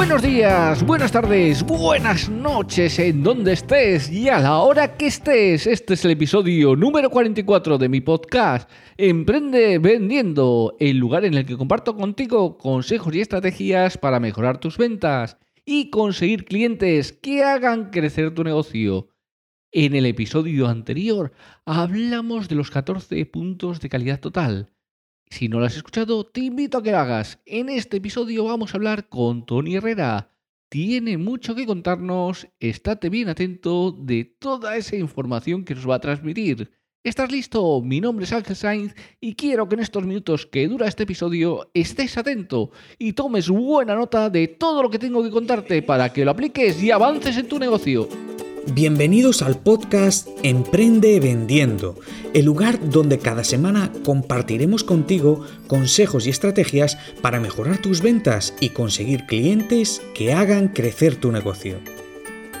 Buenos días, buenas tardes, buenas noches en donde estés y a la hora que estés. Este es el episodio número 44 de mi podcast Emprende Vendiendo, el lugar en el que comparto contigo consejos y estrategias para mejorar tus ventas y conseguir clientes que hagan crecer tu negocio. En el episodio anterior hablamos de los 14 puntos de calidad total si no lo has escuchado, te invito a que lo hagas. En este episodio vamos a hablar con Tony Herrera. Tiene mucho que contarnos, estate bien atento de toda esa información que nos va a transmitir. ¿Estás listo? Mi nombre es Ángel Sainz y quiero que en estos minutos que dura este episodio estés atento y tomes buena nota de todo lo que tengo que contarte para que lo apliques y avances en tu negocio. Bienvenidos al podcast Emprende Vendiendo, el lugar donde cada semana compartiremos contigo consejos y estrategias para mejorar tus ventas y conseguir clientes que hagan crecer tu negocio.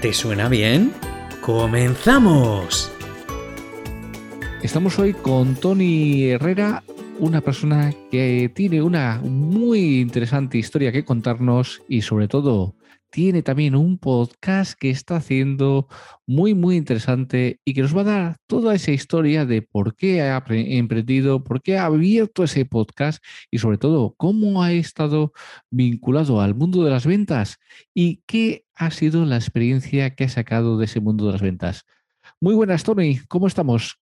¿Te suena bien? ¡Comenzamos! Estamos hoy con Tony Herrera, una persona que tiene una muy interesante historia que contarnos y sobre todo tiene también un podcast que está haciendo muy, muy interesante y que nos va a dar toda esa historia de por qué ha emprendido, por qué ha abierto ese podcast y sobre todo cómo ha estado vinculado al mundo de las ventas y qué ha sido la experiencia que ha sacado de ese mundo de las ventas. Muy buenas, Tony, ¿cómo estamos?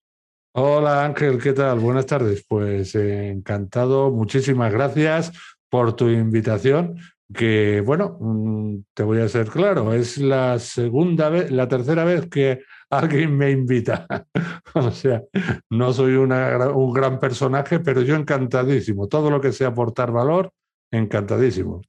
Hola Ángel, ¿qué tal? Buenas tardes. Pues eh, encantado, muchísimas gracias por tu invitación, que bueno, mm, te voy a ser claro, es la segunda vez, la tercera vez que alguien me invita. o sea, no soy un gran personaje, pero yo encantadísimo. Todo lo que sea aportar valor, encantadísimo.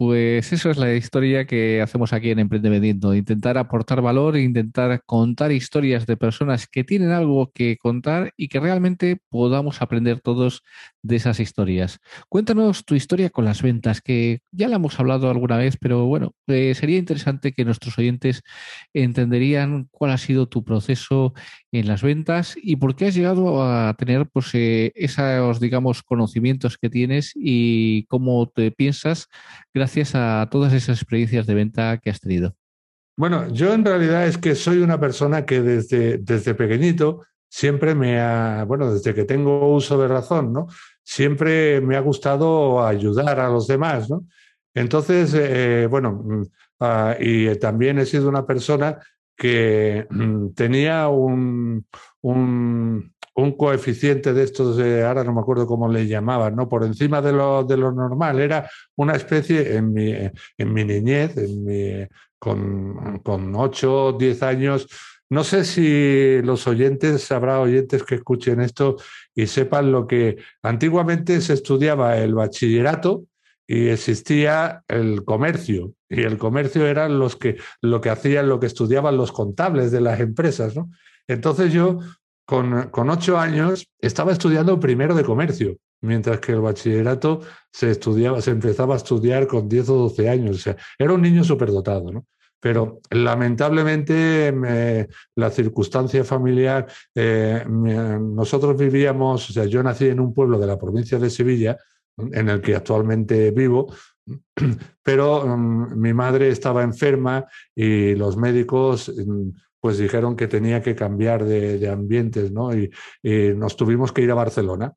Pues eso es la historia que hacemos aquí en Emprende intentar aportar valor, intentar contar historias de personas que tienen algo que contar y que realmente podamos aprender todos de esas historias. Cuéntanos tu historia con las ventas, que ya la hemos hablado alguna vez, pero bueno, eh, sería interesante que nuestros oyentes entenderían cuál ha sido tu proceso en las ventas y por qué has llegado a tener pues, eh, esos, digamos, conocimientos que tienes y cómo te piensas gracias a todas esas experiencias de venta que has tenido. Bueno, yo en realidad es que soy una persona que desde, desde pequeñito siempre me ha, bueno, desde que tengo uso de razón, ¿no? Siempre me ha gustado ayudar a los demás, ¿no? Entonces, eh, bueno, mm, ah, y también he sido una persona que mm, tenía un, coeficiente de estos, ahora no me acuerdo cómo le llamaban, ¿no? por encima de lo, de lo normal. Era una especie, en mi, en mi niñez, con, con 8 o 10 años, no sé si los oyentes, habrá oyentes que escuchen esto y sepan lo que antiguamente se estudiaba el bachillerato y existía el comercio. Y el comercio eran los que, lo que hacían, lo que estudiaban los contables de las empresas. ¿no? Entonces yo, con, ocho años, estaba estudiando primero de comercio, mientras que el bachillerato se empezaba a estudiar con 10 o 12 años. Era un niño superdotado, ¿no? Pero lamentablemente la circunstancia familiar, eh, nosotros vivíamos, o sea, yo nací en un pueblo de la provincia de Sevilla, en el que actualmente vivo, pero mm, mi madre estaba enferma y los médicos mm, pues dijeron que tenía que cambiar de, ambientes, ¿no? Y, nos tuvimos que ir a Barcelona.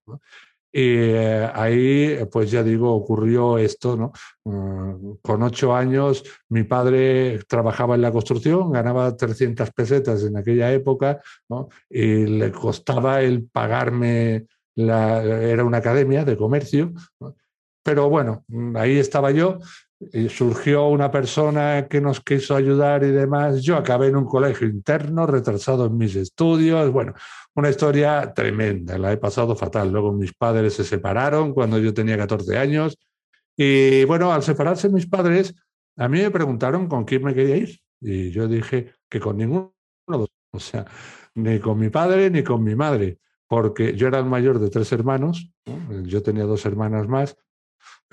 Y eh, ahí, pues ya digo, ocurrió esto, ¿no? Mm, con ocho años, mi padre trabajaba en la construcción, ganaba 300 pesetas en aquella época, ¿no? Y le costaba el pagarme, la, era una academia de comercio, pero bueno, ahí estaba yo, surgió una persona que nos quiso ayudar y demás. Yo acabé en un colegio interno, retrasado en mis estudios. Bueno, una historia tremenda, la he pasado fatal. Luego mis padres se separaron cuando yo tenía 14 años. Y bueno, al separarse mis padres, a mí me preguntaron con quién me quería ir. Y yo dije que con ninguno, o sea, ni con mi padre ni con mi madre, porque yo era el mayor de tres hermanos, yo tenía dos hermanas más,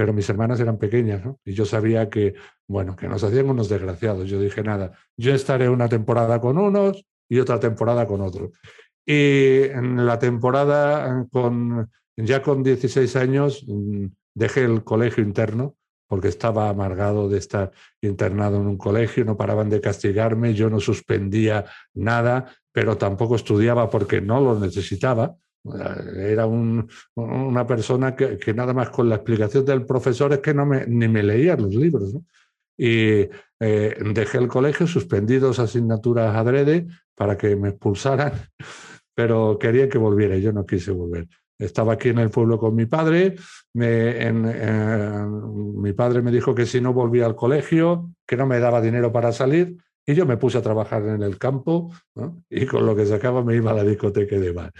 pero mis hermanas eran pequeñas, ¿no? Y yo sabía que, bueno, que nos hacían unos desgraciados. Yo dije, nada, yo estaré una temporada con unos y otra temporada con otros. Y en la temporada, con, ya con 16 años, mm, dejé el colegio interno porque estaba amargado de estar internado en un colegio, no paraban de castigarme, yo no suspendía nada, pero tampoco estudiaba porque no lo necesitaba. Era una persona que, nada más con la explicación del profesor es que no me, ni me leía los libros. Y eh, dejé el colegio, suspendí dos asignaturas adrede para que me expulsaran, pero quería que volviera y yo no quise volver. Estaba aquí en el pueblo con mi padre, me, mi padre me dijo que si no volvía al colegio, que no me daba dinero para salir, y yo me puse a trabajar en el campo y con lo que sacaba me iba a la discoteca de bar.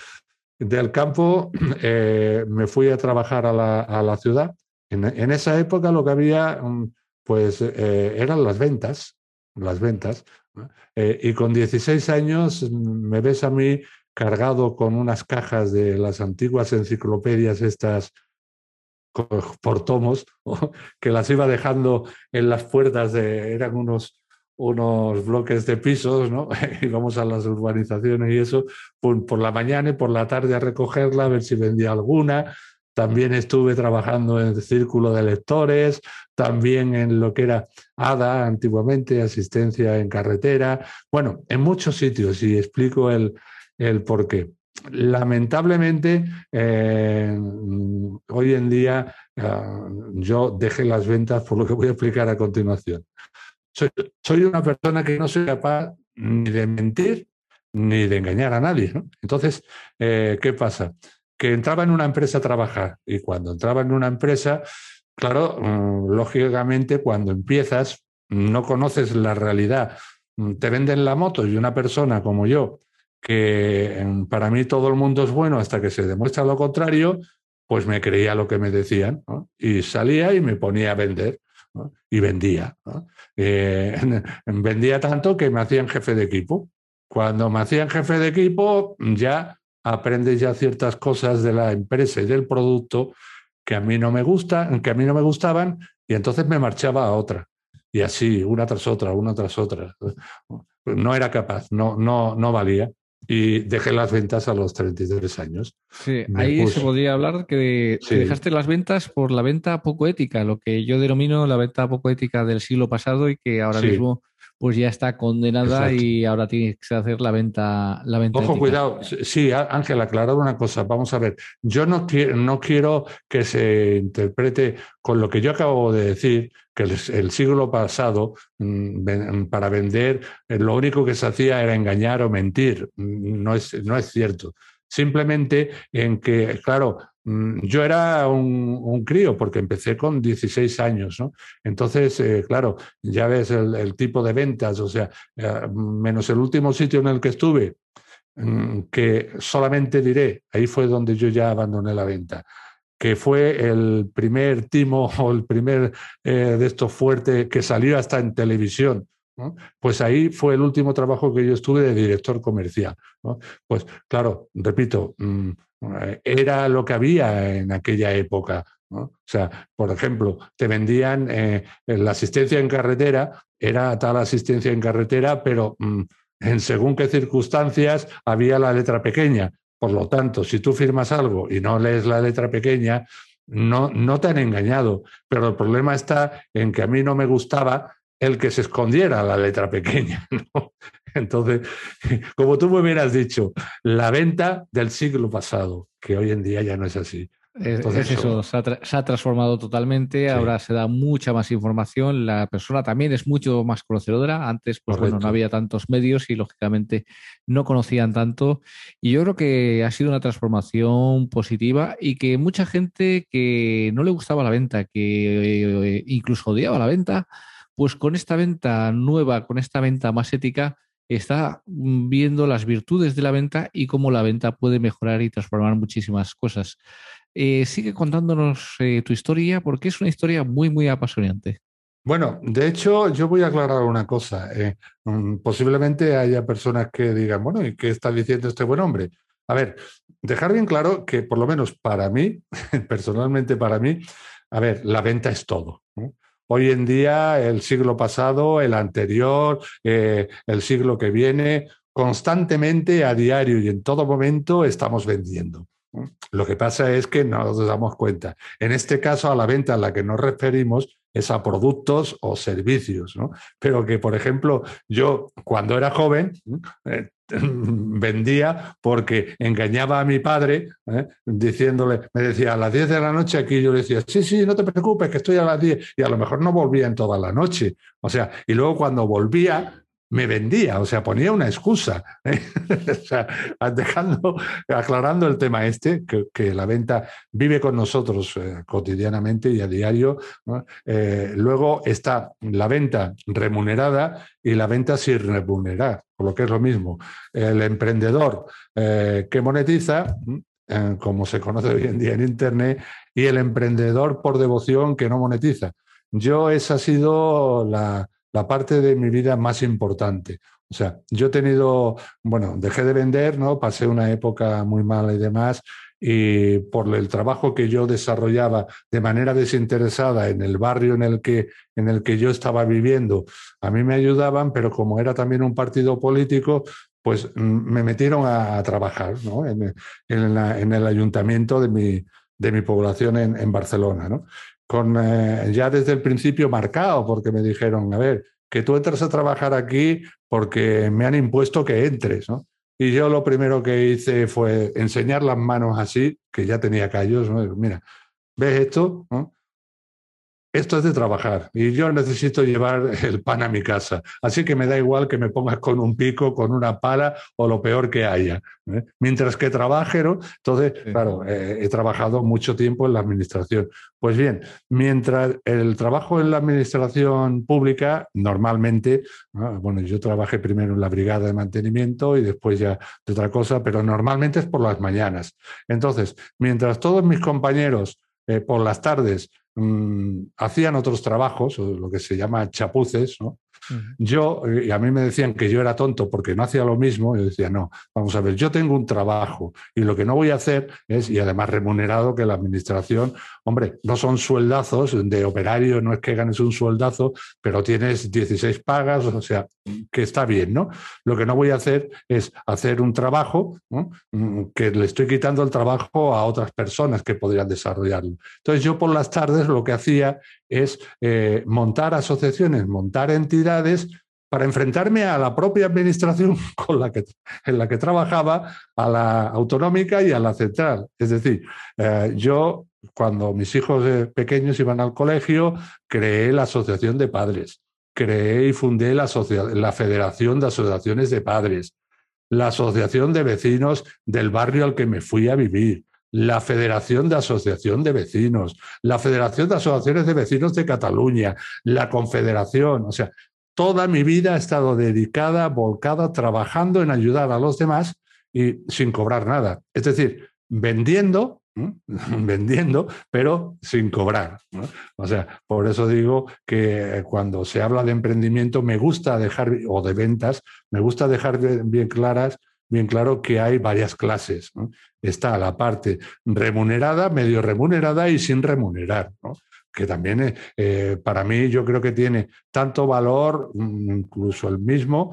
Del campo eh, me fui a trabajar a la, ciudad. En, esa época lo que había, mm, pues, eh, eran las ventas, las ventas. Eh, y con 16 años mm, me ves a mí cargado con unas cajas de las antiguas enciclopedias estas por tomos, que las iba dejando en las puertas de, eran unos, unos bloques de pisos, ¿no? Íbamos a las urbanizaciones y eso, por, la mañana y por la tarde a recogerla, a ver si vendía alguna. También estuve trabajando en el círculo de lectores, también en lo que era ADA antiguamente, asistencia en carretera, bueno, en muchos sitios y explico el, el por qué. Lamentablemente, eh, hoy en día ah, yo dejé las ventas por lo que voy a explicar a continuación soy, una persona que no soy capaz ni de mentir ni de engañar a nadie. Entonces, eh, ¿qué pasa? Que entraba en una empresa a trabajar y cuando entraba en una empresa, claro, mm, lógicamente cuando empiezas no conoces la realidad. Mm, te venden la moto y una persona como yo, que mm, para mí todo el mundo es bueno hasta que se demuestra lo contrario, pues me creía lo que me decían y salía y me ponía a vender y vendía. Eh, vendía tanto que me hacían jefe de equipo. Cuando me hacían jefe de equipo, ya aprendes ya ciertas cosas de la empresa y del producto que a mí no me gustan, que a mí no me gustaban, y entonces me marchaba a otra. Y así, una tras otra, una tras otra. No era capaz, no, no, no valía y dejé las ventas a los 33 años. Sí, ahí se podría hablar que, dejaste las ventas por la venta poco ética, lo que yo denomino la venta poco ética del siglo pasado y que ahora mismo pues ya está condenada y ahora tienes que hacer la venta. La venta Ojo, cuidado. Sí, Ángel, aclarar una cosa. Vamos a ver. Yo no, quiero, no quiero que se interprete con lo que yo acabo de decir, que el, siglo pasado, mm, para vender, eh, lo único que se hacía era engañar o mentir. Mm, no es, no es cierto. Simplemente en que, claro, yo era un, crío porque empecé con 16 años, ¿no? Entonces, eh, claro, ya ves el, tipo de ventas, o sea, eh, menos el último sitio en el que estuve, mm, que solamente diré, ahí fue donde yo ya abandoné la venta, que fue el primer timo o el primer eh, de estos fuertes que salió hasta en televisión. Pues ahí fue el último trabajo que yo estuve de director comercial. Pues claro, repito, mm, eh, era lo que había en aquella época. O sea, por ejemplo, te vendían eh, la asistencia en carretera, era tal asistencia en carretera, pero mm, en según qué circunstancias había la letra pequeña. Por lo tanto, si tú firmas algo y no lees la letra pequeña, no, no te han engañado. Pero el problema está en que a mí no me gustaba el que se escondiera la letra pequeña. Entonces, como tú me hubieras dicho, la venta del siglo pasado, que hoy en día ya no es así. Entonces, eso, se ha, transformado totalmente, ahora se da mucha más información, la persona también es mucho más conocedora, antes pues bueno, no había tantos medios y lógicamente no conocían tanto y yo creo que ha sido una transformación positiva y que mucha gente que no le gustaba la venta, que eh, incluso odiaba la venta, pues con esta venta nueva, con esta venta más ética, está viendo las virtudes de la venta y cómo la venta puede mejorar y transformar muchísimas cosas. Eh, sigue contándonos eh, tu historia porque es una historia muy, muy apasionante. Bueno, de hecho, yo voy a aclarar una cosa. Eh, mm, posiblemente haya personas que digan, bueno, ¿y qué está diciendo este buen hombre? A ver, dejar bien claro que por lo menos para mí, personalmente para mí, a ver, la venta es todo. Hoy en día, el siglo pasado, el anterior, el siglo que viene, constantemente, a diario y en todo momento estamos vendiendo. Lo que pasa es que no nos damos cuenta. En este caso, a la venta a la que nos referimos es a productos o servicios, ¿no? Pero que, por ejemplo, yo cuando era joven eh, vendía porque engañaba a mi padre ¿eh? diciéndole, me decía a las 10 de la noche aquí, yo le decía, sí, sí, no te preocupes, que estoy a las 10 y a lo mejor no volvía en toda la noche. O sea, y luego cuando volvía, me vendía, o sea, ponía una excusa, ¿eh? dejando, aclarando el tema este, que, la venta vive con nosotros eh, cotidianamente y a diario. Eh, luego está la venta remunerada y la venta sin remunerar, por lo que es lo mismo. El emprendedor que monetiza, como se conoce hoy en día en Internet, y el emprendedor por devoción que no monetiza. Yo esa ha sido la la parte de mi vida más importante. O sea, yo he tenido, bueno, dejé de vender, ¿no? Pasé una época muy mala y demás, y por el trabajo que yo desarrollaba de manera desinteresada en el barrio en el que, en el que yo estaba viviendo, a mí me ayudaban, pero como era también un partido político, pues mm, me metieron a, trabajar ¿no? en, en, el ayuntamiento de mi, de mi población en, en Barcelona. ¿no? Con eh, ya desde el principio marcado, porque me dijeron, a ver, que tú entres a trabajar aquí porque me han impuesto que entres, ¿no? Y yo lo primero que hice fue enseñar las manos así, que ya tenía callos. Mira, ¿ves esto? Esto es de trabajar y yo necesito llevar el pan a mi casa. Así que me da igual que me pongas con un pico, con una pala o lo peor que haya. ¿eh? Mientras que trabaje, ¿no? Entonces, claro, eh, he trabajado mucho tiempo en la administración. Pues bien, mientras el trabajo en la administración pública, normalmente, bueno, yo trabajé primero en la brigada de mantenimiento y después ya de otra cosa, pero normalmente es por las mañanas. Entonces, mientras todos mis compañeros eh, por las tardes Mm, hacían otros trabajos, lo que se llama chapuces, ¿no? Yo, eh, y a mí me decían que yo era tonto porque no hacía lo mismo, yo decía, no, vamos a ver, yo tengo un trabajo y lo que no voy a hacer es, y además remunerado que la administración, hombre, no son sueldazos de operario, no es que ganes un sueldazo, pero tienes 16 pagas, o sea, que está bien, ¿no? Lo que no voy a hacer es hacer un trabajo mm, que le estoy quitando el trabajo a otras personas que podrían desarrollarlo. Entonces yo por las tardes lo que hacía es eh, montar asociaciones, montar entidades para enfrentarme a la propia administración con la que, en la que trabajaba, a la autonómica y a la central. Es decir, eh, yo cuando mis hijos pequeños iban al colegio, creé la Asociación de Padres, creé y fundé la, la Federación de Asociaciones de Padres, la Asociación de Vecinos del barrio al que me fui a vivir, la Federación de Asociación de Vecinos, la Federación de Asociaciones de Vecinos de Cataluña, la Confederación, o sea, toda mi vida ha estado dedicada, volcada, trabajando en ayudar a los demás y sin cobrar nada. Es decir, vendiendo, vendiendo, pero sin cobrar. O sea, por eso digo que cuando se habla de emprendimiento me gusta dejar, o de ventas, me gusta dejar bien claras bien claro que hay varias clases. Está la parte remunerada, medio remunerada y sin remunerar, que también eh, para mí yo creo que tiene tanto valor, mm, incluso el mismo,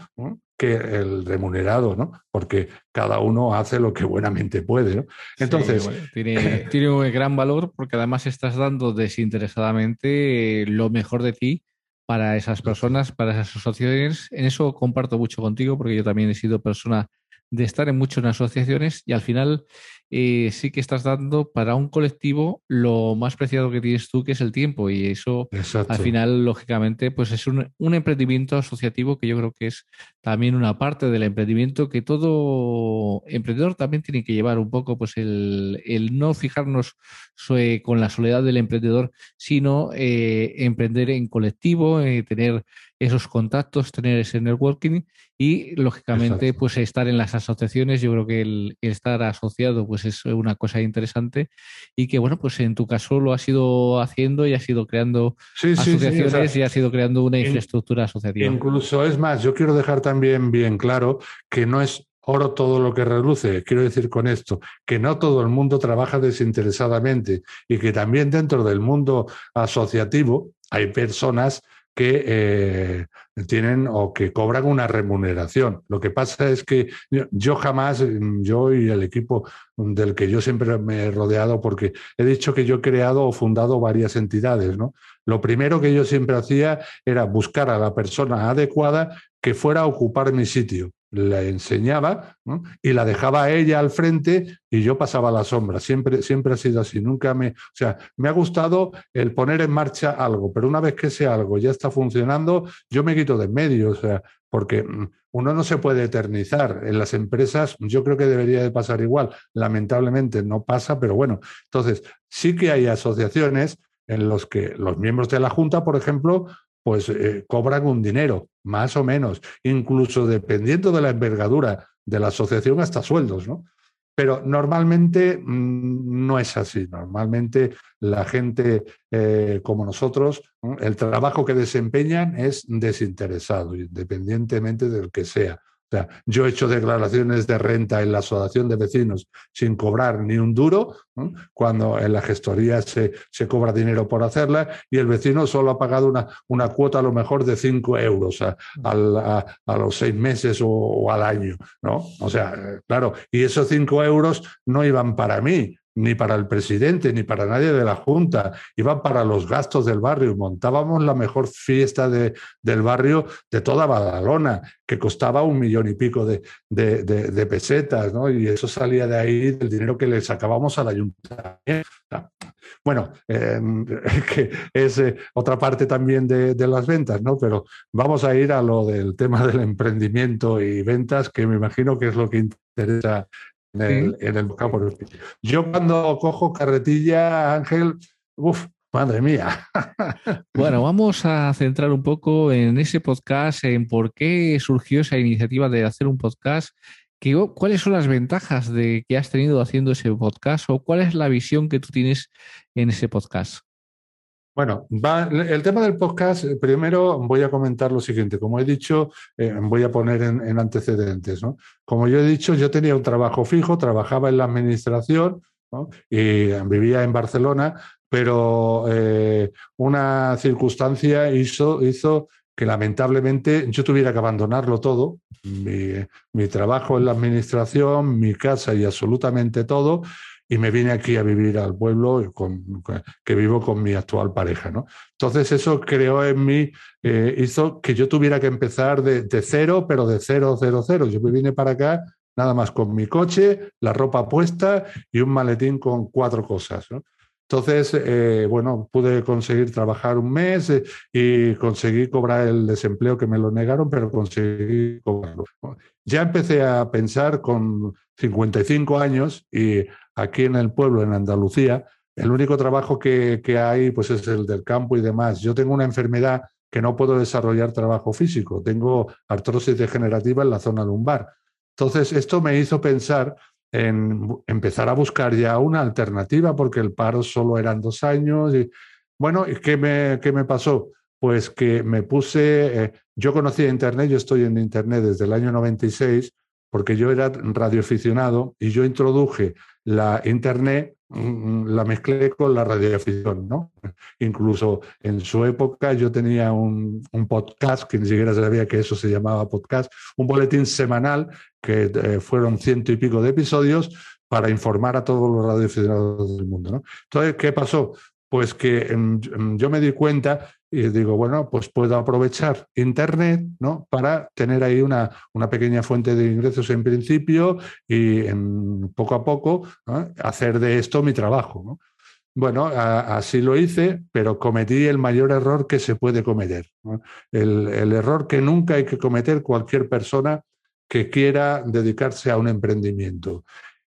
que el remunerado, ¿no? Porque cada uno hace lo que buenamente puede, Entonces... tiene, tiene un gran valor porque además estás dando desinteresadamente lo mejor de ti para esas personas, para esas asociaciones. En eso comparto mucho contigo porque yo también he sido persona de estar en muchas asociaciones y al final eh, sí que estás dando para un colectivo lo más preciado que tienes tú, que es el tiempo. Y eso, al final, lógicamente, pues es un, emprendimiento asociativo que yo creo que es también una parte del emprendimiento que todo emprendedor también tiene que llevar un poco, pues el, no fijarnos con la soledad del emprendedor, sino eh, emprender en colectivo, eh, tener esos contactos, tener ese networking y lógicamente pues estar en las asociaciones. Yo creo que el, estar asociado pues es una cosa interesante y que bueno pues en tu caso lo has ido haciendo y has ido creando asociaciones y has ido creando una infraestructura asociativa. Incluso es más, yo quiero dejar también bien claro que no es oro todo lo que reluce. Quiero decir con esto que no todo el mundo trabaja desinteresadamente y que también dentro del mundo asociativo hay personas que eh, tienen o que cobran una remuneración. Lo que pasa es que yo, jamás, yo y el equipo del que yo siempre me he rodeado, porque he dicho que yo he creado o fundado varias entidades, ¿no? Lo primero que yo siempre hacía era buscar a la persona adecuada que fuera a ocupar mi sitio la enseñaba y la dejaba ella al frente y yo pasaba la sombra. Siempre, siempre ha sido así. Nunca me, o sea, me ha gustado el poner en marcha algo, pero una vez que ese algo ya está funcionando, yo me quito de en medio, o sea, porque mm, uno no se puede eternizar. En las empresas yo creo que debería de pasar igual. Lamentablemente no pasa, pero bueno, entonces sí que hay asociaciones en los que los miembros de la Junta, por ejemplo, pues eh, cobran un dinero, más o menos, incluso dependiendo de la envergadura de la asociación, hasta sueldos, ¿no? Pero normalmente mm, no es así. Normalmente la gente eh, como nosotros, el trabajo que desempeñan es desinteresado, independientemente del que sea. O sea, yo he hecho declaraciones de renta en la asociación de vecinos sin cobrar ni un duro, cuando en la gestoría se, se, cobra dinero por hacerla y el vecino solo ha pagado una, una cuota a lo mejor de 5 euros a, a, los seis meses o, al año. ¿no? O sea, eh, claro, y esos 5 euros no iban para mí, ni para el presidente, ni para nadie de la Junta, iban para los gastos del barrio. Montábamos la mejor fiesta de, del barrio de toda Badalona, que costaba un millón y pico de, de, pesetas, ¿no? Y eso salía de ahí del dinero que le sacábamos al ayuntamiento. Bueno, em, que es eh, otra parte también de, las ventas, ¿no? Pero vamos a ir a lo del tema del emprendimiento y ventas, que me imagino que es lo que interesa en el, campo. Yo cuando cojo carretilla, Ángel, uff, madre mía. Bueno, vamos a centrar un poco en ese podcast, en por qué surgió esa iniciativa de hacer un podcast. ¿Cuáles son las ventajas de que has tenido haciendo ese podcast o cuál es la visión que tú tienes en ese podcast? Bueno, el tema del podcast, eh, primero voy a comentar lo siguiente. Como he dicho, eh, voy a poner en, antecedentes. Como yo he dicho, yo tenía un trabajo fijo, trabajaba en la administración y vivía en Barcelona, pero eh, una circunstancia hizo, que lamentablemente yo tuviera que abandonarlo todo, mi trabajo en la administración, mi casa y absolutamente todo, y me vine aquí a vivir al pueblo con, que vivo con mi actual pareja. ¿no? Entonces eso creó en mí, eh, hizo que yo tuviera que empezar de, cero, pero de cero, cero, cero. Yo me vine para acá nada más con mi coche, la ropa puesta y un maletín con cuatro cosas. Entonces, eh, bueno, pude conseguir trabajar un mes eh, y conseguí cobrar el desempleo que me lo negaron, pero conseguí cobrarlo. Ya empecé a pensar con 55 años y aquí en el pueblo, en Andalucía, el único trabajo que, hay pues es el del campo y demás. Yo tengo una enfermedad que no puedo desarrollar trabajo físico. Tengo artrosis degenerativa en la zona lumbar. Entonces, esto me hizo pensar en empezar a buscar ya una alternativa, porque el paro solo eran dos años. Y, bueno, ¿qué me, qué me pasó? Pues que me puse, eh, yo conocí Internet, yo estoy en Internet desde el año 96, porque yo era radioaficionado y yo introduje la Internet, la mezclé con la radioafición, ¿no? Incluso en su época yo tenía un, podcast, que ni siquiera sabía que eso se llamaba podcast, un boletín semanal que eh, fueron ciento y pico de episodios para informar a todos los radioaficionados del mundo, ¿no? Entonces, ¿qué pasó? Pues que em, em, yo me di cuenta y digo, bueno, pues puedo aprovechar Internet ¿no? para tener ahí una, una pequeña fuente de ingresos en principio y en, poco a poco hacer de esto mi trabajo. Bueno, así lo hice, pero cometí el mayor error que se puede cometer. El, el, error que nunca hay que cometer cualquier persona que quiera dedicarse a un emprendimiento.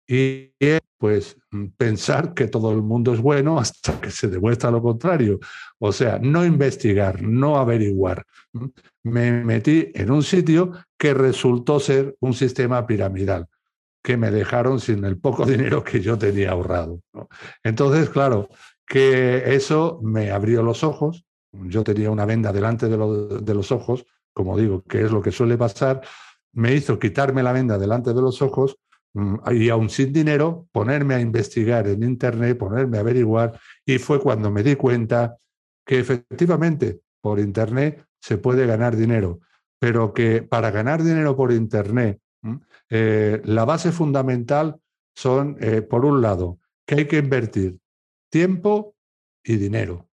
Y pues pensar que todo el mundo es bueno hasta que se demuestra lo contrario. O sea, no investigar, no averiguar. Me metí en un sitio que resultó ser un sistema piramidal que me dejaron sin el poco dinero que yo tenía ahorrado. Entonces, claro, que eso me abrió los ojos. Yo tenía una venda delante de, de, los ojos, como digo, que es lo que suele pasar. Me hizo quitarme la venda delante de los ojos mm, y aún sin dinero, ponerme a investigar en Internet, ponerme a averiguar. Y fue cuando me di cuenta que efectivamente por Internet se puede ganar dinero, pero que para ganar dinero por Internet eh, la base fundamental son, eh, por un lado, que hay que invertir tiempo y dinero.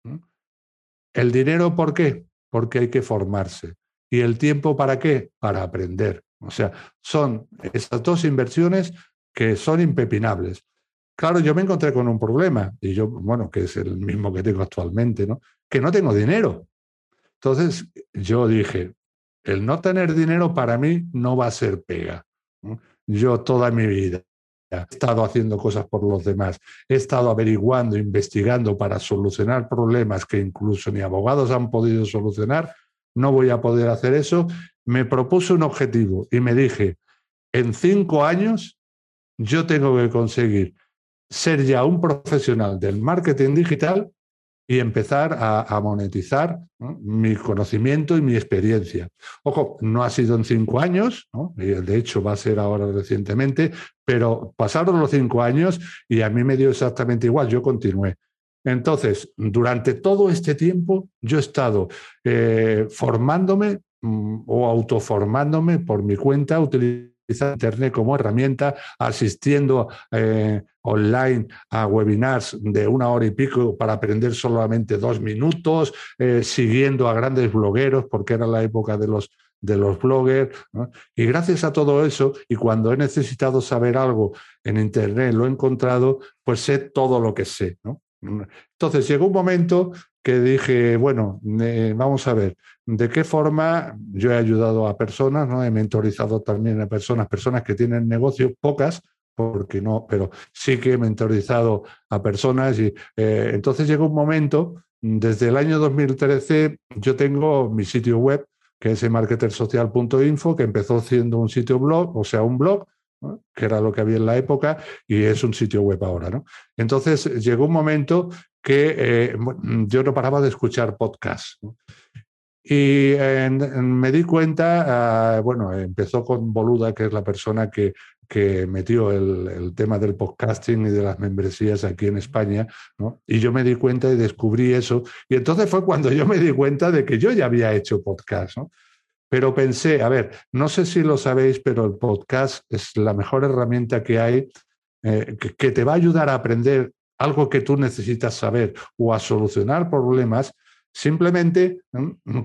¿El dinero por qué? Porque hay que formarse. ¿Y el tiempo para qué? Para aprender. O sea, son esas dos inversiones que son impepinables. Claro, yo me encontré con un problema, y yo, bueno, que es el mismo que tengo actualmente, ¿no? Que no tengo dinero. Entonces, yo dije, el no tener dinero para mí no va a ser pega. Yo toda mi vida he estado haciendo cosas por los demás, he estado averiguando, investigando para solucionar problemas que incluso ni abogados han podido solucionar, no voy a poder hacer eso. Me propuse un objetivo y me dije, en cinco años yo tengo que conseguir ser ya un profesional del marketing digital y empezar a, monetizar mi conocimiento y mi experiencia. Ojo, no ha sido en cinco años, de hecho va a ser ahora recientemente, pero pasaron los cinco años y a mí me dio exactamente igual, yo continué. Entonces, durante todo este tiempo yo he estado eh, formándome mm, o autoformándome por mi cuenta, utilizando Internet como herramienta, asistiendo eh, online a webinars de una hora y pico para aprender solamente dos minutos, eh, siguiendo a grandes blogueros, porque era la época de los, de los bloggers. Y gracias a todo eso, y cuando he necesitado saber algo en Internet, lo he encontrado, pues sé todo lo que sé. Entonces llegó un momento que dije, bueno, vamos a ver, ¿de qué forma yo he ayudado a personas? ¿no? He mentorizado también a personas, personas que tienen negocios, pocas, porque no, pero sí que he mentorizado a personas y eh, entonces llegó un momento, desde el año 2013 yo tengo mi sitio web, que es marketersocial.info, que empezó siendo un sitio blog, o sea, un blog, que era lo que había en la época, y es un sitio web ahora. ¿no? Entonces llegó un momento que eh, yo no paraba de escuchar podcasts. Y me di cuenta, ah, bueno, empezó con Boluda, que es la persona que, que metió el, tema del podcasting y de las membresías aquí en España, ¿no? y yo me di cuenta y descubrí eso. Y entonces fue cuando yo me di cuenta de que yo ya había hecho podcast. ¿no? Pero pensé, a ver, no sé si lo sabéis, pero el podcast es la mejor herramienta que hay eh, que, te va a ayudar a aprender algo que tú necesitas saber o a solucionar problemas simplemente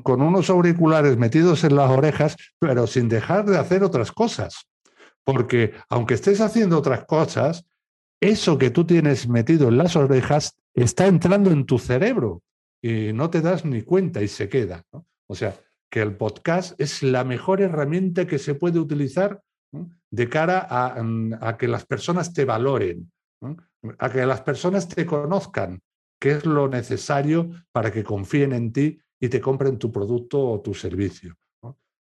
con unos auriculares metidos en las orejas, pero sin dejar de hacer otras cosas. Porque aunque estés haciendo otras cosas, eso que tú tienes metido en las orejas está entrando en tu cerebro y no te das ni cuenta y se queda. O sea, que el podcast es la mejor herramienta que se puede utilizar de cara a, que las personas te valoren, a que las personas te conozcan, qué es lo necesario para que confíen en ti y te compren tu producto o tu servicio.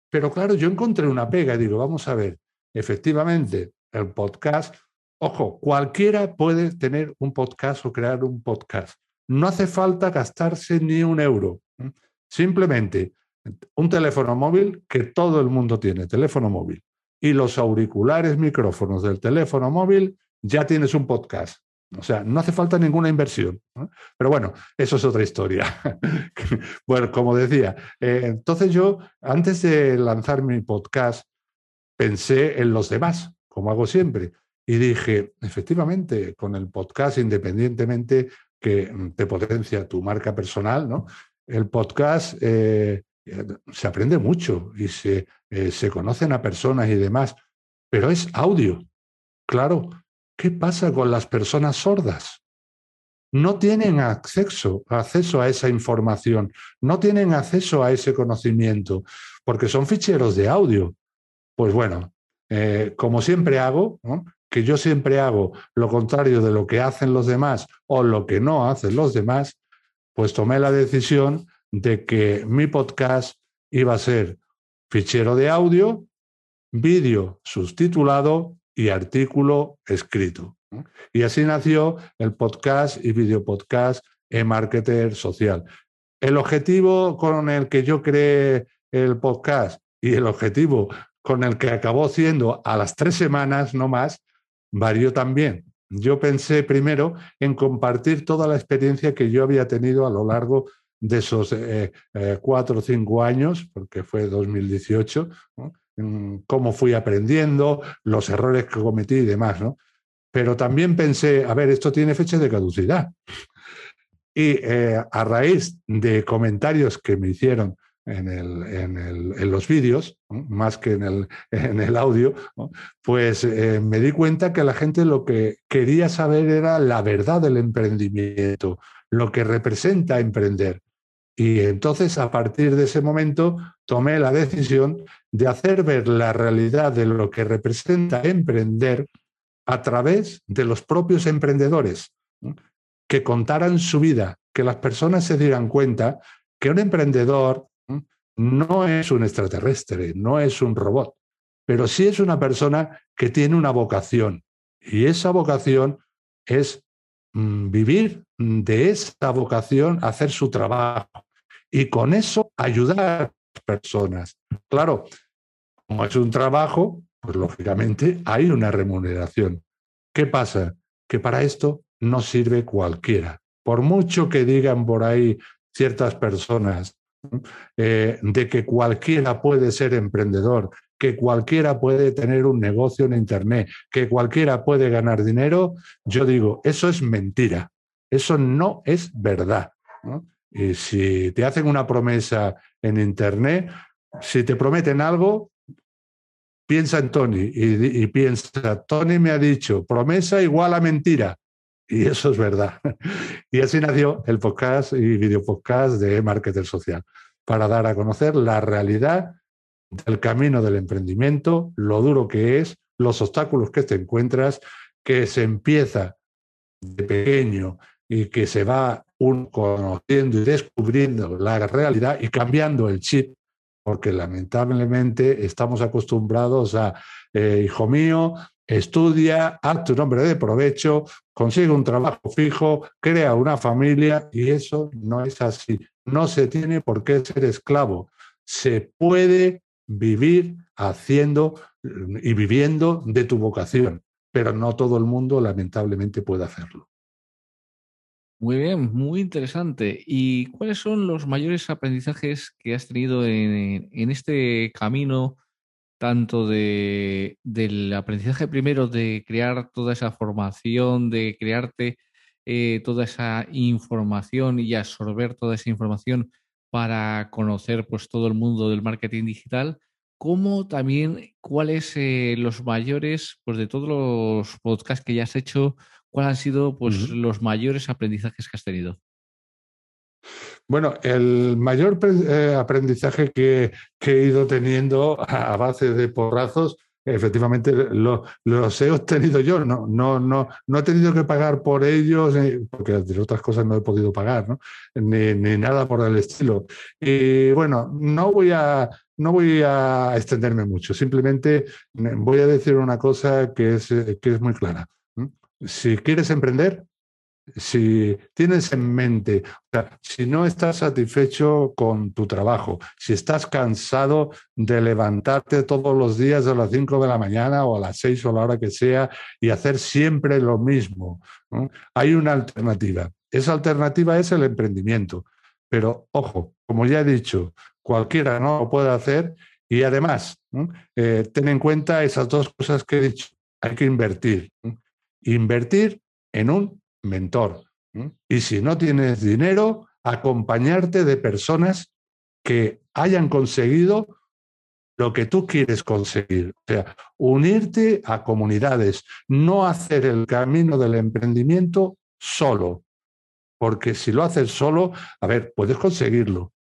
Pero claro, yo encontré una pega y digo, vamos a ver, efectivamente, el podcast, ojo, cualquiera puede tener un podcast o crear un podcast. No hace falta gastarse ni un euro. Simplemente un teléfono móvil que todo el mundo tiene, teléfono móvil. Y los auriculares, micrófonos del teléfono móvil, ya tienes un podcast. O sea, no hace falta ninguna inversión. Pero bueno, eso es otra historia. bueno, como decía, eh, entonces yo, antes de lanzar mi podcast, pensé en los demás, como hago siempre. Y dije, efectivamente, con el podcast, independientemente que te potencia tu marca personal, ¿no? El podcast eh, se aprende mucho y se, eh, se conocen a personas y demás, pero es audio. Claro, ¿qué pasa con las personas sordas? No tienen acceso, acceso a esa información, no tienen acceso a ese conocimiento, porque son ficheros de audio. Pues bueno, eh, como siempre hago, que yo siempre hago lo contrario de lo que hacen los demás o lo que no hacen los demás, pues tomé la decisión de que mi podcast iba a ser fichero de audio, vídeo subtitulado y artículo escrito. Y así nació el podcast y video podcast e-marketer social. El objetivo con el que yo creé el podcast y el objetivo con el que acabó siendo a las tres semanas, no más, varió también. Yo pensé primero en compartir toda la experiencia que yo había tenido a lo largo de esos eh, eh, cuatro o cinco años, porque fue 2018, cómo fui aprendiendo, los errores que cometí y demás, ¿no? Pero también pensé, a ver, esto tiene fecha de caducidad. Y eh, a raíz de comentarios que me hicieron en, el, en, el, en los vídeos, más que en el, en el audio, pues me di cuenta que la gente lo que quería saber era la verdad del emprendimiento, lo que representa emprender. Y entonces, a partir de ese momento, tomé la decisión de hacer ver la realidad de lo que representa emprender a través de los propios emprendedores, que contaran su vida, que las personas se dieran cuenta que un emprendedor no es un extraterrestre, no es un robot, pero sí es una persona que tiene una vocación. Y esa vocación es vivir de esa vocación, hacer su trabajo y con eso ayudar a las personas. Claro, como es un trabajo, pues lógicamente hay una remuneración. ¿Qué pasa? Que para esto no sirve cualquiera. Por mucho que digan por ahí ciertas personas eh, de que cualquiera puede ser emprendedor, que cualquiera puede tener un negocio en Internet, que cualquiera puede ganar dinero, yo digo, eso es mentira, eso no es verdad. Y si te hacen una promesa en Internet, si te prometen algo, piensa en Tony y, piensa, Tony me ha dicho, promesa igual a mentira. Y eso es verdad. Y así nació el podcast y video podcast de Marketer Social, para dar a conocer la realidad del camino del emprendimiento, lo duro que es, los obstáculos que te encuentras, que se empieza de pequeño y que se va conociendo y descubriendo la realidad y cambiando el chip, porque lamentablemente estamos acostumbrados a, eh, hijo mío, estudia, haz tu nombre de provecho, consigue un trabajo fijo, crea una familia y eso no es así. No se tiene por qué ser esclavo. Se puede vivir haciendo y viviendo de tu vocación, pero no todo el mundo lamentablemente puede hacerlo. Muy bien, muy interesante. ¿Y cuáles son los mayores aprendizajes que has tenido en, este camino, tanto de, del aprendizaje primero de crear toda esa formación, de crearte eh, toda esa información y absorber toda esa información para conocer pues todo el mundo del marketing digital, como también cuáles eh, los mayores, pues de todos los podcasts que ya has hecho, ¿Cuáles han sido pues, los mayores aprendizajes que has tenido? Bueno, el mayor eh, aprendizaje que, he ido teniendo a base de porrazos, efectivamente los he obtenido yo, no, no, no, no he tenido que pagar por ellos, porque de otras cosas no he podido pagar, ¿no? ni, ni, nada por el estilo. Y bueno, no voy a, no voy a extenderme mucho, simplemente voy a decir una cosa que es, que es muy clara si quieres emprender, si tienes en mente, si no estás satisfecho con tu trabajo, si estás cansado de levantarte todos los días a las 5 de la mañana o a las 6 o la hora que sea y hacer siempre lo mismo, hay una alternativa. Esa alternativa es el emprendimiento. Pero ojo, como ya he dicho, cualquiera no lo puede hacer y además, eh, ten en cuenta esas dos cosas que he dicho. Hay que invertir invertir en un mentor. Y si no tienes dinero, acompañarte de personas que hayan conseguido lo que tú quieres conseguir. O sea, unirte a comunidades, no hacer el camino del emprendimiento solo. Porque si lo haces solo, a ver, puedes conseguirlo.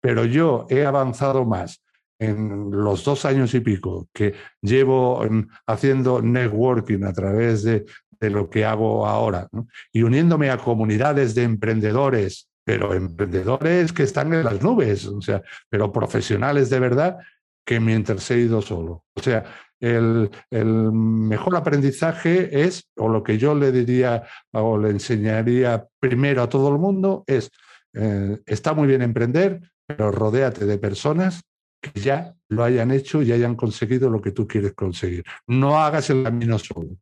Pero yo he avanzado más en los dos años y pico que llevo haciendo networking a través de, lo que hago ahora y uniéndome a comunidades de emprendedores, pero emprendedores que están en las nubes, o sea, pero profesionales de verdad que mientras he ido solo. O sea, el, mejor aprendizaje es, o lo que yo le diría o le enseñaría primero a todo el mundo es, eh, está muy bien emprender, pero rodéate de personas que ya lo hayan hecho y hayan conseguido lo que tú quieres conseguir. No hagas el camino solo.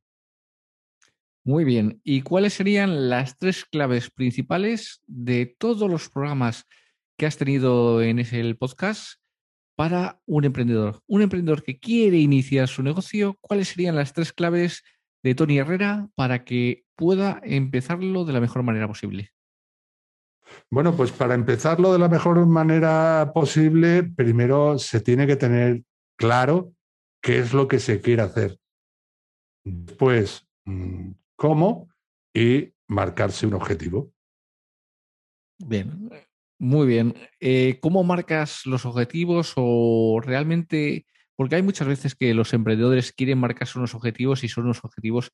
Muy bien. ¿Y cuáles serían las tres claves principales de todos los programas que has tenido en ese podcast para un emprendedor? Un emprendedor que quiere iniciar su negocio, ¿cuáles serían las tres claves de Tony Herrera para que pueda empezarlo de la mejor manera posible? Bueno, pues para empezarlo de la mejor manera posible, primero se tiene que tener claro qué es lo que se quiere hacer. Después, mm, cómo y marcarse un objetivo. Bien, muy bien. Eh, ¿Cómo marcas los objetivos o realmente, porque hay muchas veces que los emprendedores quieren marcarse unos objetivos y son unos objetivos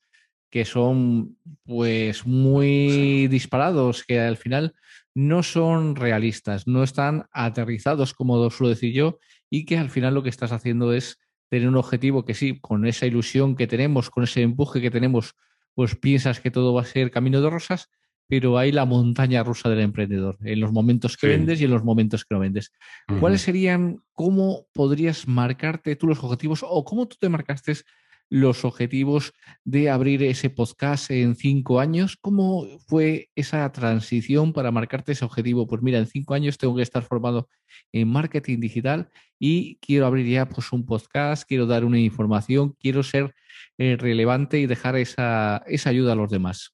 que son pues muy disparados, que al final no son realistas, no están aterrizados, como suelo decir yo, y que al final lo que estás haciendo es tener un objetivo que sí, con esa ilusión que tenemos, con ese empuje que tenemos, pues piensas que todo va a ser camino de rosas, pero hay la montaña rusa del emprendedor, en los momentos que vendes y en los momentos que no vendes. ¿Cuáles serían, cómo podrías marcarte tú los objetivos o cómo tú te marcaste los objetivos de abrir ese podcast en cinco años? ¿Cómo fue esa transición para marcarte ese objetivo? Pues mira, en cinco años tengo que estar formado en marketing digital y quiero abrir ya pues, un podcast, quiero dar una información, quiero ser eh, relevante y dejar esa, esa ayuda a los demás.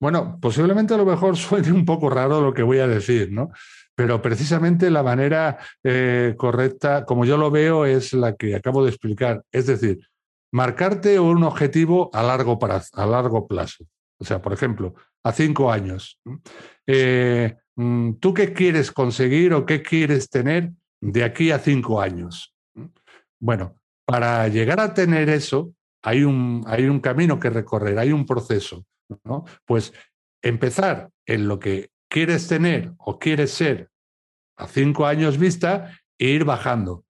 Bueno, posiblemente a lo mejor suene un poco raro lo que voy a decir, ¿no? Pero precisamente la manera eh, correcta, como yo lo veo, es la que acabo de explicar. Es decir, marcarte un objetivo a largo, a largo plazo. O sea, por ejemplo, a cinco años. Eh, mm, ¿Tú qué quieres conseguir o qué quieres tener de aquí a cinco años? Bueno, para llegar a tener eso, hay un, hay un camino que recorrer, hay un proceso. Pues empezar en lo que quieres tener o quieres ser a cinco años vista e ir bajando.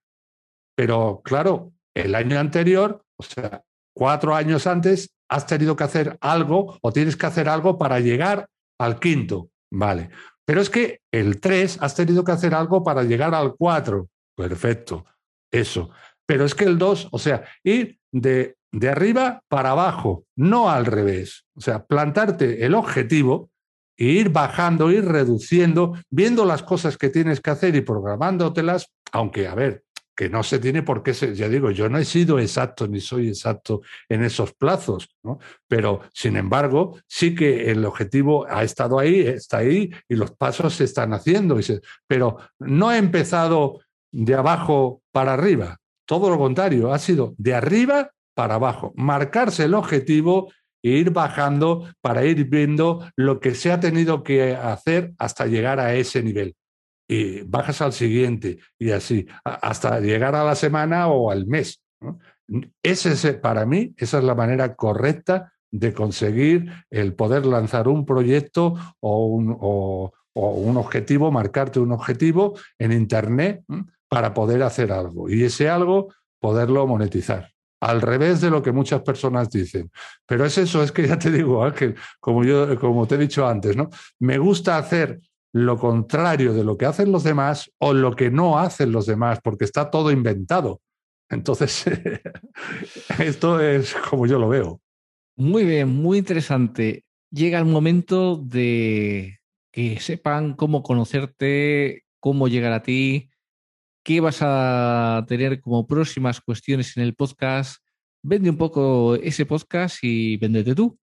Pero claro, el año anterior, o sea, cuatro años antes, has tenido que hacer algo o tienes que hacer algo para llegar al quinto. Vale. Pero es que el tres has tenido que hacer algo para llegar al cuatro. Perfecto. Eso. Pero es que el dos, o sea, ir de de arriba para abajo, no al revés. O sea, plantarte el objetivo e ir bajando, ir reduciendo, viendo las cosas que tienes que hacer y programándotelas, aunque, a ver, que no se tiene por qué ser, ya digo, yo no he sido exacto ni soy exacto en esos plazos, ¿no? pero sin embargo, sí que el objetivo ha estado ahí, está ahí y los pasos se están haciendo, pero no ha empezado de abajo para arriba, todo lo contrario, ha sido de arriba para abajo, marcarse el objetivo e ir bajando para ir viendo lo que se ha tenido que hacer hasta llegar a ese nivel. Y bajas al siguiente y así, hasta llegar a la semana o al mes. Ese, para mí, esa es la manera correcta de conseguir el poder lanzar un proyecto o un, o un objetivo, marcarte un objetivo en Internet para poder hacer algo. Y ese algo, poderlo monetizar al revés de lo que muchas personas dicen. Pero es eso, es que ya te digo, Ángel, como, yo, como te he dicho antes, ¿no? Me gusta hacer lo contrario de lo que hacen los demás o lo que no hacen los demás, porque está todo inventado. Entonces, esto es como yo lo veo. Muy bien, muy interesante. Llega el momento de que sepan cómo conocerte, cómo llegar a ti, qué vas a tener como próximas cuestiones en el podcast. Vende un poco ese podcast y véndete tú.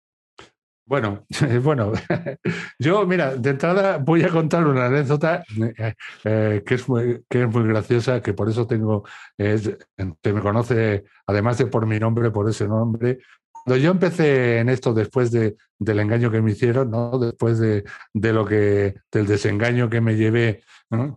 Bueno, bueno, yo, mira, de entrada voy a contar una anécdota eh, eh, que, es muy, que es muy graciosa, que por eso tengo, eh, te me conoce, además de por mi nombre, por ese nombre. Yo empecé en esto después de, del engaño que me hicieron, ¿no? después de, de lo que, del desengaño que me llevé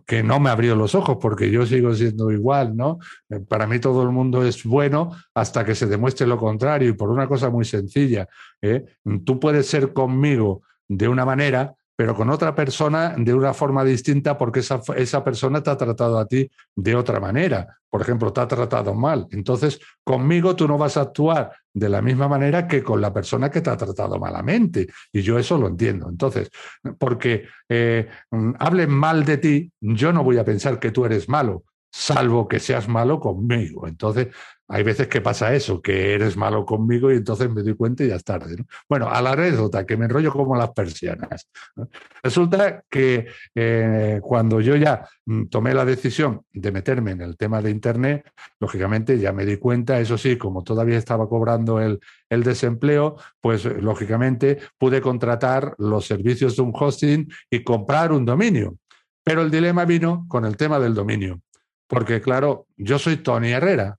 que no me abrió los ojos porque yo sigo siendo igual, ¿no? Eh, para mí todo el mundo es bueno hasta que se demuestre lo contrario y por una cosa muy sencilla. ¿eh? Tú puedes ser conmigo de una manera, pero con otra persona de una forma distinta porque esa, esa persona te ha tratado a ti de otra manera. Por ejemplo, te ha tratado mal. Entonces, conmigo tú no vas a actuar de la misma manera que con la persona que te ha tratado malamente. Y yo eso lo entiendo. Entonces, porque eh, hablen mal de ti, yo no voy a pensar que tú eres malo, salvo que seas malo conmigo. Entonces, hay veces que pasa eso, que eres malo conmigo y entonces me doy cuenta y ya es tarde. Bueno, a la anécdota, que me enrollo como las persianas. Resulta que eh, cuando yo ya mm, tomé la decisión de meterme en el tema de Internet, lógicamente ya me di cuenta, eso sí, como todavía estaba cobrando el, el desempleo, pues lógicamente pude contratar los servicios de un hosting y comprar un dominio. Pero el dilema vino con el tema del dominio. Porque claro, yo soy Tony Herrera,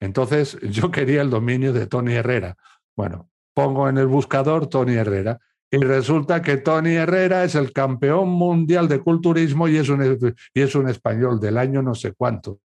entonces yo quería el dominio de Tony Herrera. Bueno, pongo en el buscador Tony Herrera y resulta que Tony Herrera es el campeón mundial de culturismo y es un, y es un español del año no sé cuánto,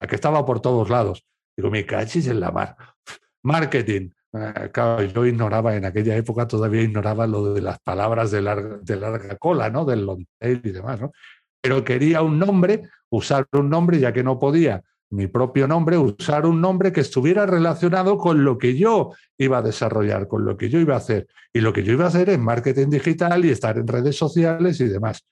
que estaba por todos lados. Digo, me cachis en la mar. Marketing. Eh, claro, yo ignoraba en aquella época, todavía ignoraba lo de las palabras de larga, de larga cola, ¿no? Del long tail y demás, ¿no? Pero quería un nombre, usar un nombre, ya que no podía mi propio nombre, usar un nombre que estuviera relacionado con lo que yo iba a desarrollar, con lo que yo iba a hacer. Y lo que yo iba a hacer es marketing digital y estar en redes sociales y demás.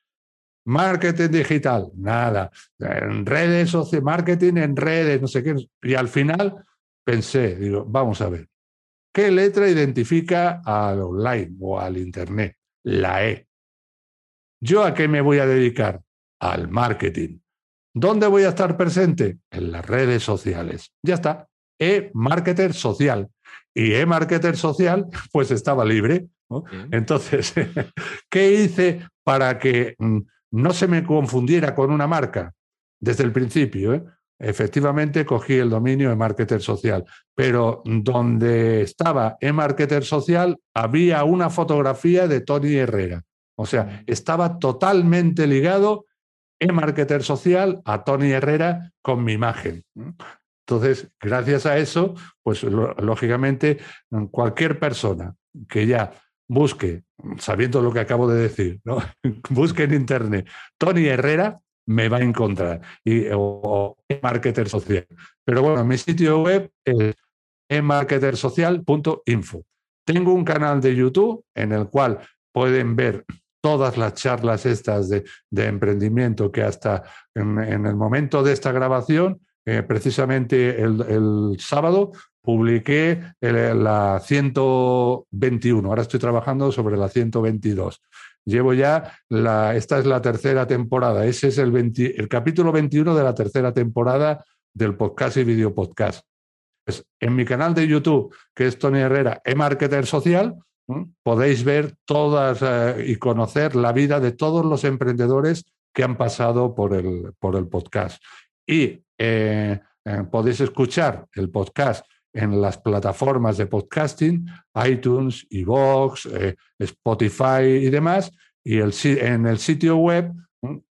Marketing digital, nada. En redes sociales, marketing en redes, no sé qué. Y al final pensé, digo, vamos a ver, ¿qué letra identifica al online o al Internet? La E. ¿Yo a qué me voy a dedicar? Al marketing. ¿Dónde voy a estar presente? En las redes sociales. Ya está. E-marketer social. Y e-marketer social, pues estaba libre. Entonces, ¿qué hice para que mm, no se me confundiera con una marca? Desde el principio, ¿eh? efectivamente cogí el dominio e-marketer social, pero donde estaba e-marketer social había una fotografía de Tony Herrera. O sea, estaba totalmente ligado marketer social a Tony Herrera con mi imagen. Entonces, gracias a eso, pues lógicamente cualquier persona que ya busque, sabiendo lo que acabo de decir, ¿no? busque en internet Tony Herrera, me va a encontrar, y, o, marketer social. Pero bueno, mi sitio web es emarketersocial.info. Tengo un canal de YouTube en el cual pueden ver todas las charlas estas de, emprendimiento que hasta en, el momento de esta grabación, eh, precisamente el, sábado, publiqué la 121. Ahora estoy trabajando sobre la 122. Llevo ya, la, esta es la tercera temporada. Ese es el, el capítulo 21 de la tercera temporada del podcast y video podcast. en mi canal de YouTube, que es Tony Herrera, e-marketer social, podéis ver todas eh, y conocer la vida de todos los emprendedores que han pasado por el, por el podcast. Y eh, eh, podéis escuchar el podcast en las plataformas de podcasting, iTunes, Evox, Spotify y demás. Y el, en el sitio web,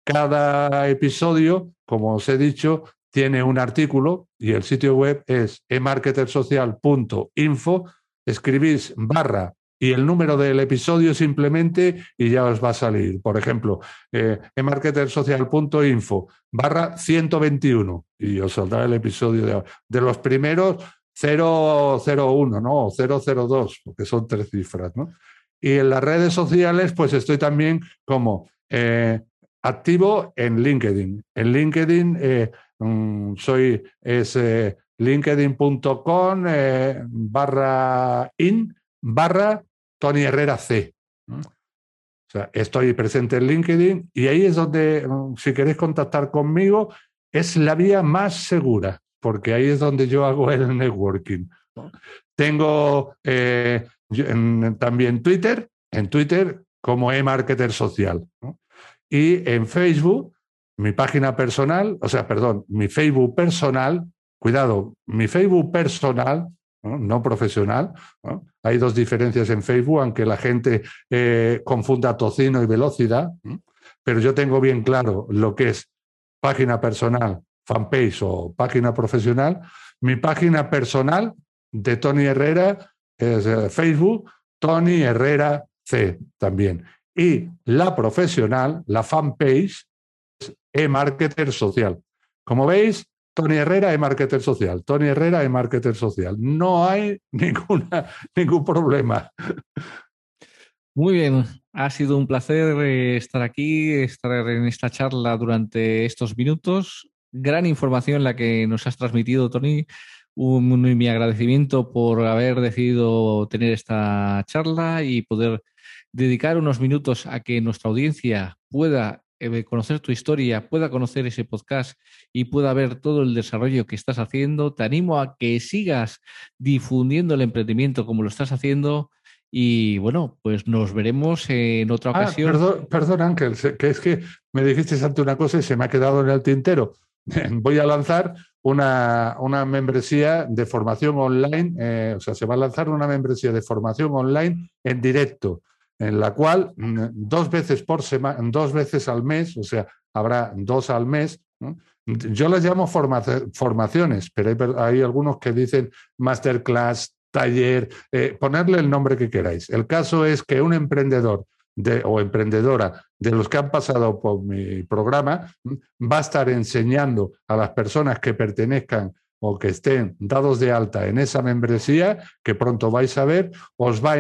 cada episodio, como os he dicho, tiene un artículo y el sitio web es emarketersocial.info. Escribís barra y el número del episodio simplemente y ya os va a salir. Por ejemplo, eh, emarketersocial.info barra 121 y os saldrá el episodio de, de los primeros 001, ¿no? 002, porque son tres cifras, ¿no? Y en las redes sociales, pues estoy también como eh, activo en LinkedIn. En LinkedIn eh, mm, soy es eh, linkedin.com barra in barra Tony Herrera C. Estoy presente en LinkedIn y ahí es donde, si queréis contactar conmigo, es la vía más segura, porque ahí es donde yo hago el networking. Tengo eh, también Twitter, en Twitter como e-marketer social. Y en Facebook, mi página personal, o sea, perdón, mi Facebook personal, cuidado, mi Facebook personal, no, profesional. Hay dos diferencias en Facebook, aunque la gente eh, confunda tocino y velocidad, pero yo tengo bien claro lo que es página personal, fanpage o página profesional. Mi página personal de Tony Herrera es eh, Facebook, Tony Herrera C también. Y la profesional, la fanpage, es e-marketer social. Como veis, Tony Herrera es marketer social. Tony Herrera es marketer social. No hay ninguna, ningún problema. Muy bien, ha sido un placer eh, estar aquí, estar en esta charla durante estos minutos. Gran información la que nos has transmitido, Tony. Un, mi agradecimiento por haber decidido tener esta charla y poder dedicar unos minutos a que nuestra audiencia pueda conocer tu historia, pueda conocer ese podcast y pueda ver todo el desarrollo que estás haciendo. Te animo a que sigas difundiendo el emprendimiento como lo estás haciendo. Y bueno, pues nos veremos en otra ah, ocasión. Perdón, perdón, Ángel, que es que me dijiste antes una cosa y se me ha quedado en el tintero. Voy a lanzar una, una membresía de formación online, eh, o sea, se va a lanzar una membresía de formación online en directo en la cual mm, dos veces por semana, dos veces al mes, o sea, habrá dos al mes. Yo las llamo formaciones, pero hay, algunos que dicen masterclass, taller, eh, ponerle el nombre que queráis. El caso es que un emprendedor de, o emprendedora de los que han pasado por mi programa va a estar enseñando a las personas que pertenezcan o que estén dados de alta en esa membresía, que pronto vais a ver, os va a,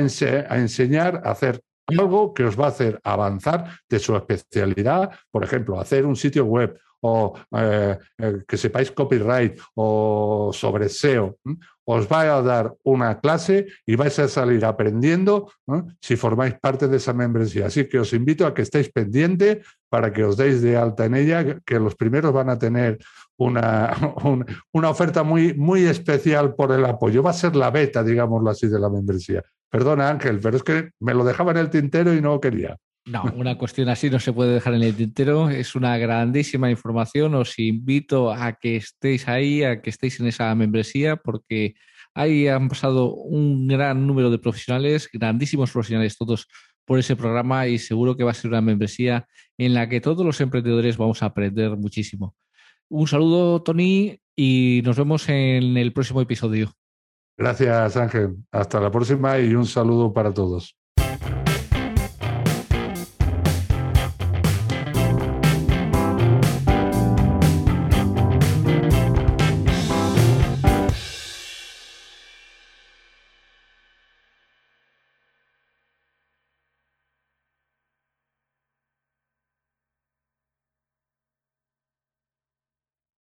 enseñar a hacer algo que os va a hacer avanzar de su especialidad, por ejemplo, hacer un sitio web o eh, eh, que sepáis copyright o sobre SEO, os va a dar una clase y vais a salir aprendiendo si formáis parte de esa membresía. Así que os invito a que estéis pendientes para que os deis de alta en ella, que los primeros van a tener una, una oferta muy, muy especial por el apoyo. Va a ser la beta, digámoslo así, de la membresía. Perdona, Ángel, pero es que me lo dejaba en el tintero y no quería. No, una cuestión así no se puede dejar en el tintero. Es una grandísima información. Os invito a que estéis ahí, a que estéis en esa membresía, porque ahí han pasado un gran número de profesionales, grandísimos profesionales todos por ese programa y seguro que va a ser una membresía en la que todos los emprendedores vamos a aprender muchísimo. Un saludo, Tony, y nos vemos en el próximo episodio. Gracias, Ángel. Hasta la próxima y un saludo para todos.